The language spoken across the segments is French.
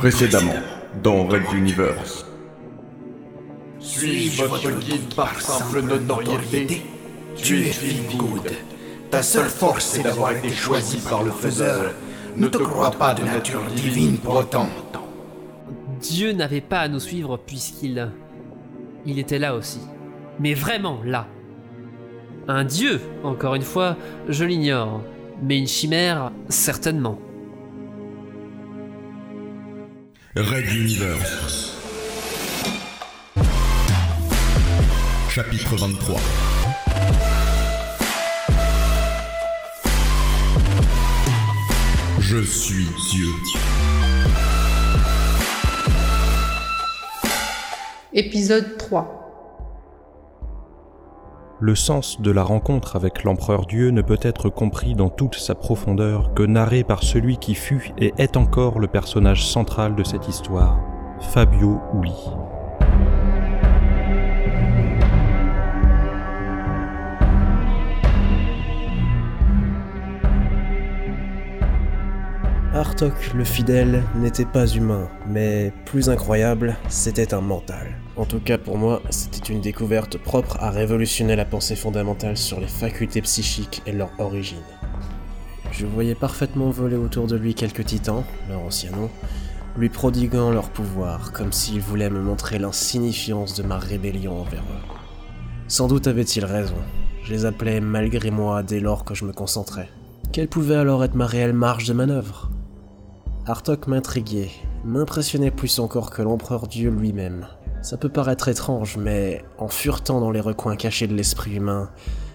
Précédemment, dans Red Universe. Suis-je votre guide par simple notoriété? Tu es Feelgood. Ta seule force est d'avoir été choisi par le faiseur. Ne te crois pas de nature divine pour autant. Dieu n'avait pas à nous suivre puisqu'il... Il était là aussi. Mais vraiment là. Un dieu, encore une fois, je l'ignore. Mais une chimère, certainement. Red Universe. Chapitre 23. Je suis Dieu. Épisode 3 Le sens de la rencontre avec l'empereur Dieu ne peut être compris dans toute sa profondeur que narré par celui qui fut et est encore le personnage central de cette histoire, Fabio Uli. Artok le fidèle n'était pas humain, mais plus incroyable, c'était un mental. En tout cas pour moi, c'était une découverte propre à révolutionner la pensée fondamentale sur les facultés psychiques et leur origine. Je voyais parfaitement voler autour de lui quelques titans, leur ancien nom, lui prodiguant leur pouvoir, comme s'ils voulaient me montrer l'insignifiance de ma rébellion envers eux. Sans doute avait-il raison. Je les appelais malgré moi dès lors que je me concentrais. Quelle pouvait alors être ma réelle marge de manœuvre? Artok m'intriguait, m'impressionnait plus encore que l'empereur Dieu lui-même. Ça peut paraître étrange, mais en furetant dans les recoins cachés de l'esprit humain,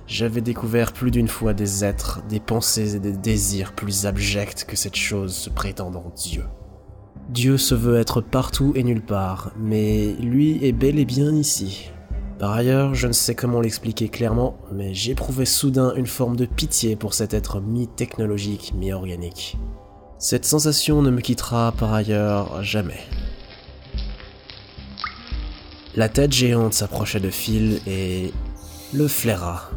j'avais découvert plus d'une fois des êtres, des pensées et des désirs plus abjects que cette chose se prétendant Dieu. Dieu se veut être partout et nulle part, mais lui est bel et bien ici. Par ailleurs, je ne sais comment l'expliquer clairement, mais j'éprouvais soudain une forme de pitié pour cet être mi-technologique, mi-organique. Cette sensation ne me quittera par ailleurs jamais. La tête géante s'approchait de Phil et le flaira.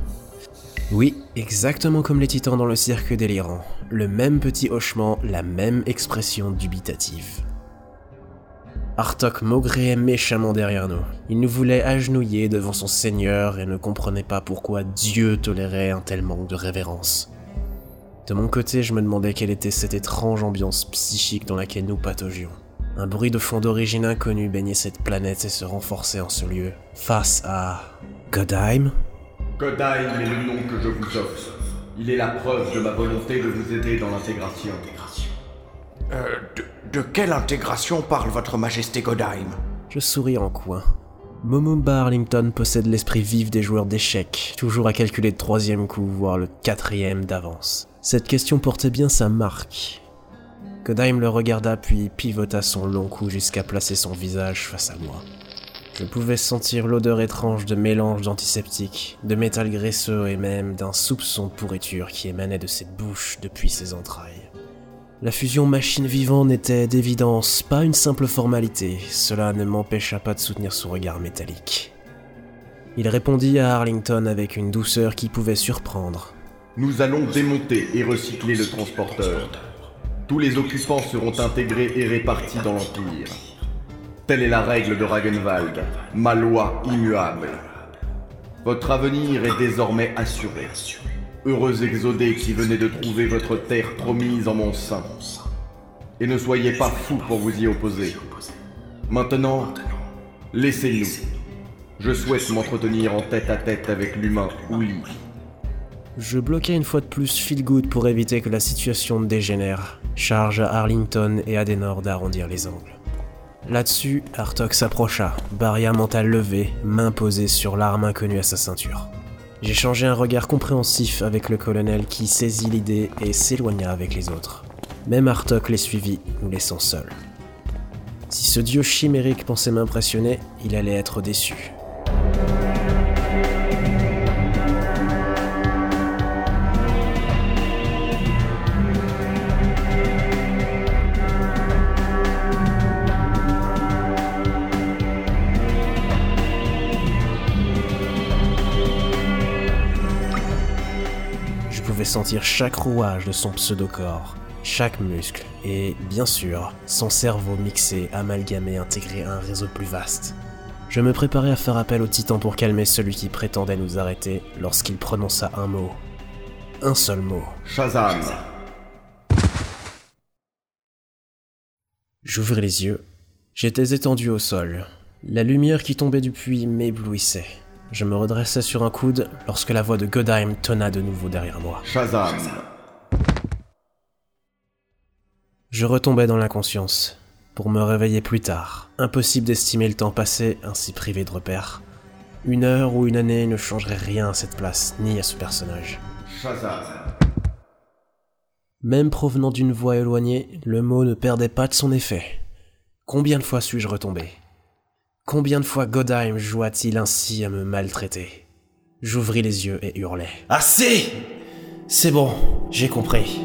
Oui, exactement comme les titans dans le cirque délirant. Le même petit hochement, la même expression dubitative. Artok maugréait méchamment derrière nous. Il nous voulait agenouiller devant son seigneur et ne comprenait pas pourquoi Dieu tolérait un tel manque de révérence. De mon côté, je me demandais quelle était cette étrange ambiance psychique dans laquelle nous pataugions. Un bruit de fond d'origine inconnue baignait cette planète et se renforçait en ce lieu, face à... Godheim? Godheim est le nom que je vous offre. Il est la preuve de ma volonté de vous aider dans l'intégration. Euh, de, de quelle intégration parle votre majesté Godheim? Je souris en coin. Momumba Arlington possède l'esprit vif des joueurs d'échecs, toujours à calculer le troisième coup, voire le quatrième d'avance. Cette question portait bien sa marque. Godheim le regarda puis pivota son long cou jusqu'à placer son visage face à moi. Je pouvais sentir l'odeur étrange de mélange d'antiseptique, de métal graisseux et même d'un soupçon de pourriture qui émanait de cette bouche depuis ses entrailles. La fusion machine-vivant n'était d'évidence pas une simple formalité, cela ne m'empêcha pas de soutenir son regard métallique. Il répondit à Arlington avec une douceur qui pouvait surprendre. Nous allons démonter et recycler le transporteur. Tous les occupants seront intégrés et répartis dans l'Empire. Telle est la règle de Ragenwald, ma loi immuable. Votre avenir est désormais assuré. Heureux exodés qui venez de trouver votre terre promise en mon sein. Et ne soyez pas fous pour vous y opposer. Maintenant, laissez-nous. Je souhaite m'entretenir en tête à tête avec l'humain Ouli. Je bloquais une fois de plus Feelgood pour éviter que la situation ne dégénère. Charge à Arlington et Adenor d'arrondir les angles. Là-dessus, Artok s'approcha, barrière mentale levée, main posée sur l'arme inconnue à sa ceinture. J'échangeai un regard compréhensif avec le colonel qui saisit l'idée et s'éloigna avec les autres. Même Artok les suivit, nous laissant seuls. Si ce dieu chimérique pensait m'impressionner, il allait être déçu. Je pouvais sentir chaque rouage de son pseudo-corps, chaque muscle, et bien sûr, son cerveau mixé, amalgamé, intégré à un réseau plus vaste. Je me préparais à faire appel au titan pour calmer celui qui prétendait nous arrêter lorsqu'il prononça un mot. Un seul mot. Shazam J'ouvris les yeux. J'étais étendu au sol. La lumière qui tombait du puits m'éblouissait. Je me redressais sur un coude lorsque la voix de Godheim tonna de nouveau derrière moi. Shazam Je retombais dans l'inconscience, pour me réveiller plus tard. Impossible d'estimer le temps passé ainsi privé de repères. Une heure ou une année ne changerait rien à cette place, ni à ce personnage. Shazam Même provenant d'une voix éloignée, le mot ne perdait pas de son effet. Combien de fois suis-je retombé? Combien de fois Godheim joua-t-il ainsi à me maltraiter? J'ouvris les yeux et hurlai. Assez C'est bon, j'ai compris.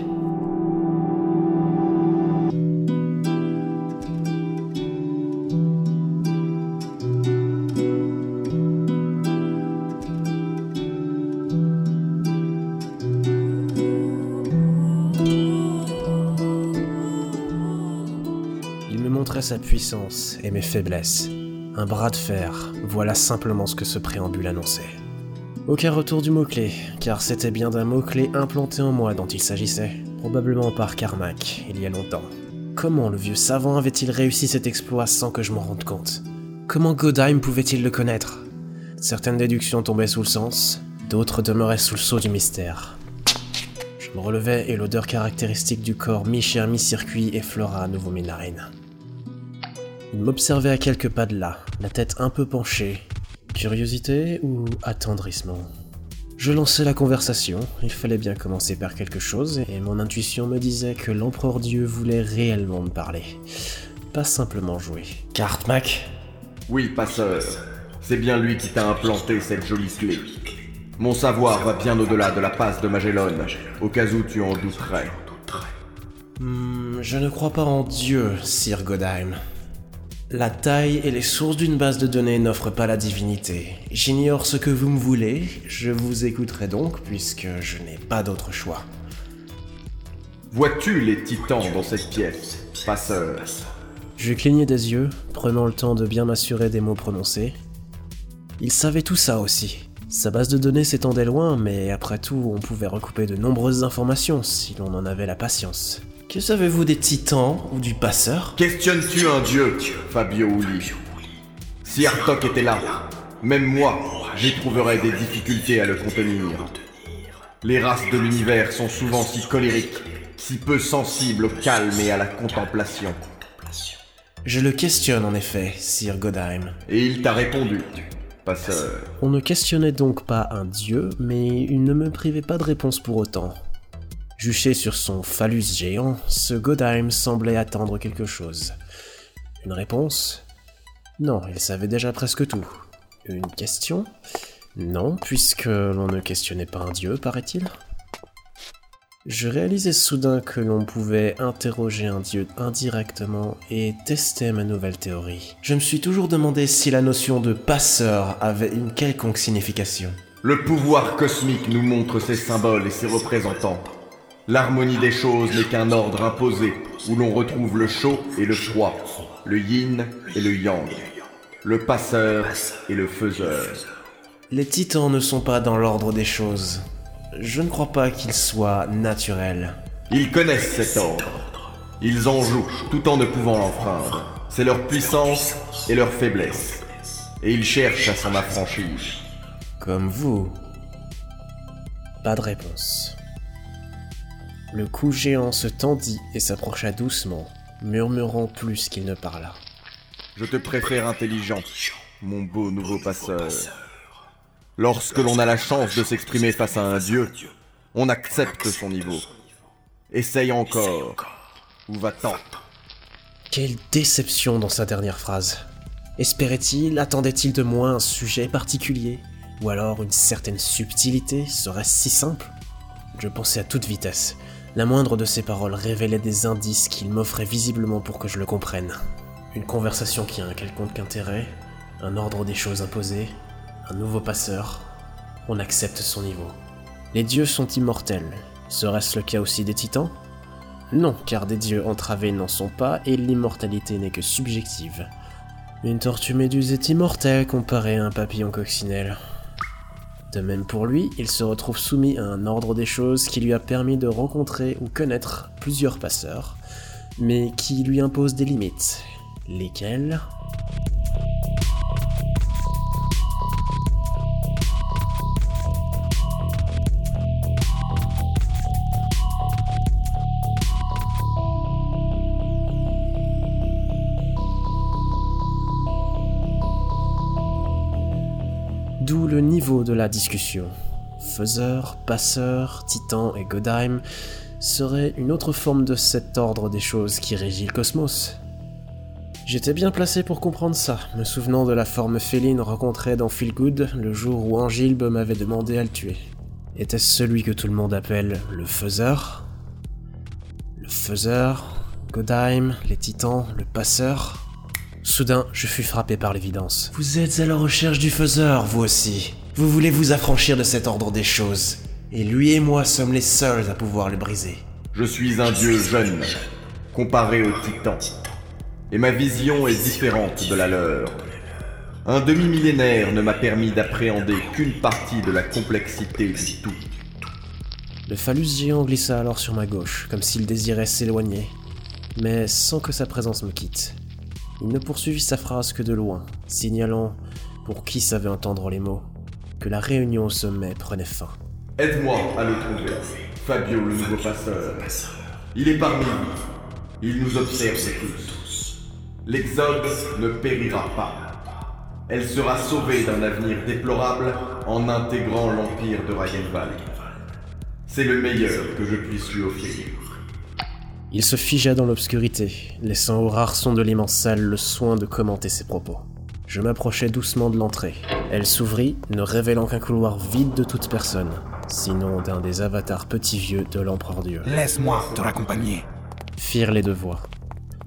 Il me montrait sa puissance et mes faiblesses. Un bras de fer, voilà simplement ce que ce préambule annonçait. Aucun retour du mot-clé, car c'était bien d'un mot-clé implanté en moi dont il s'agissait, probablement par Carmack, il y a longtemps. Comment le vieux savant avait-il réussi cet exploit sans que je m'en rende compte? Comment Godheim pouvait-il le connaître? Certaines déductions tombaient sous le sens, d'autres demeuraient sous le sceau du mystère. Je me relevais et l'odeur caractéristique du corps mi-chair mi-circuit effleura à nouveau mes narines. Il m'observait à quelques pas de là, la tête un peu penchée. Curiosité ou attendrissement Je lançais la conversation, il fallait bien commencer par quelque chose, et mon intuition me disait que l'empereur Dieu voulait réellement me parler. Pas simplement jouer. Carte Mac? Oui, passeur. C'est bien lui qui t'a implanté cette jolie clé. Mon savoir va bien au-delà de la passe de Magellan, au cas où tu en douterais. Hmm, je ne crois pas en Dieu, Sir Godheim. La taille et les sources d'une base de données n'offrent pas la divinité. J'ignore ce que vous me voulez, je vous écouterai donc puisque je n'ai pas d'autre choix. Vois-tu les titans dans cette pièce, passeur Je clignai des yeux, prenant le temps de bien m'assurer des mots prononcés. Il savait tout ça aussi. Sa base de données s'étendait loin, mais après tout, on pouvait recouper de nombreuses informations si l'on en avait la patience. Que savez-vous des titans ou du passeur? Questionnes-tu un dieu, Fabio Uli Si Artok était là, même moi, j'éprouverais des difficultés à le contenir. Les races de l'univers sont souvent si colériques, si peu sensibles au calme et à la contemplation. Je le questionne en effet, Sir Godheim. Et il t'a répondu, passeur. On ne questionnait donc pas un dieu, mais il ne me privait pas de réponse pour autant. Juché sur son phallus géant, ce Godheim semblait attendre quelque chose. Une réponse? Non, il savait déjà presque tout. Une question? Non, puisque l'on ne questionnait pas un dieu, paraît-il. Je réalisais soudain que l'on pouvait interroger un dieu indirectement et tester ma nouvelle théorie. Je me suis toujours demandé si la notion de passeur avait une quelconque signification. Le pouvoir cosmique nous montre ses symboles et ses représentants. L'harmonie des choses n'est qu'un ordre imposé, où l'on retrouve le chaud et le froid, le yin et le yang, le passeur et le faiseur. Les titans ne sont pas dans l'ordre des choses. Je ne crois pas qu'ils soient naturels. Ils connaissent cet ordre. Ils en jouent tout en ne pouvant l'enfreindre. C'est leur puissance et leur faiblesse. Et ils cherchent à s'en affranchir. Comme vous. Pas de réponse. Le cou géant se tendit et s'approcha doucement, murmurant plus qu'il ne parla. Je te préfère intelligent, mon beau nouveau passeur. Lorsque l'on a la chance de s'exprimer face à un dieu, on accepte son niveau. Essaye encore. Où va-t'en Quelle déception dans sa dernière phrase. Espérait-il, attendait-il de moi un sujet particulier? Ou alors une certaine subtilité Serait-ce si simple? Je pensais à toute vitesse. La moindre de ses paroles révélait des indices qu'il m'offrait visiblement pour que je le comprenne. Une conversation qui a un quelconque intérêt, un ordre des choses imposées, un nouveau passeur. On accepte son niveau. Les dieux sont immortels. Serait-ce le cas aussi des titans? Non, car des dieux entravés n'en sont pas et l'immortalité n'est que subjective. Une tortue méduse est immortelle comparée à un papillon coccinelle. De même pour lui, il se retrouve soumis à un ordre des choses qui lui a permis de rencontrer ou connaître plusieurs passeurs, mais qui lui impose des limites. Lesquelles? Niveau de la discussion. Faiseur, passeur, titan et Godheim seraient une autre forme de cet ordre des choses qui régit le cosmos. J'étais bien placé pour comprendre ça, me souvenant de la forme féline rencontrée dans Feel Good le jour où Angilbe m'avait demandé à le tuer. Était-ce celui que tout le monde appelle le faiseur Le faiseur, Godheim, les titans, le passeur Soudain, je fus frappé par l'évidence. Vous êtes à la recherche du faiseur, vous aussi. Vous voulez vous affranchir de cet ordre des choses. Et lui et moi sommes les seuls à pouvoir le briser. Je suis un dieu jeune, comparé aux titans. Et ma vision est différente de la leur. Un demi-millénaire ne m'a permis d'appréhender qu'une partie de la complexité du tout. Le phallus géant glissa alors sur ma gauche, comme s'il désirait s'éloigner, mais sans que sa présence me quitte. Il ne poursuivit sa phrase que de loin, signalant, pour qui savait entendre les mots, que la réunion au sommet prenait fin. Aide-moi à le trouver, Fabio le nouveau passeur. Il est parmi nous. Il nous observe tous. L'Exode ne périra pas. Elle sera sauvée d'un avenir déplorable en intégrant l'empire de Ragenwald. C'est le meilleur que je puisse lui offrir. Il se figea dans l'obscurité, laissant au rare son de l'immense salle le soin de commenter ses propos. Je m'approchai doucement de l'entrée. Elle s'ouvrit, ne révélant qu'un couloir vide de toute personne, sinon d'un des avatars petits vieux de l'empereur Dieu. Laisse-moi te raccompagner. Firent les deux voix.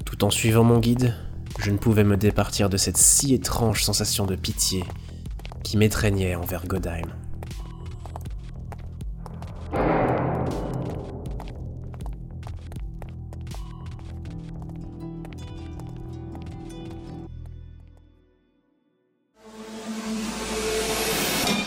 Tout en suivant mon guide, je ne pouvais me départir de cette si étrange sensation de pitié qui m'étreignait envers Godheim.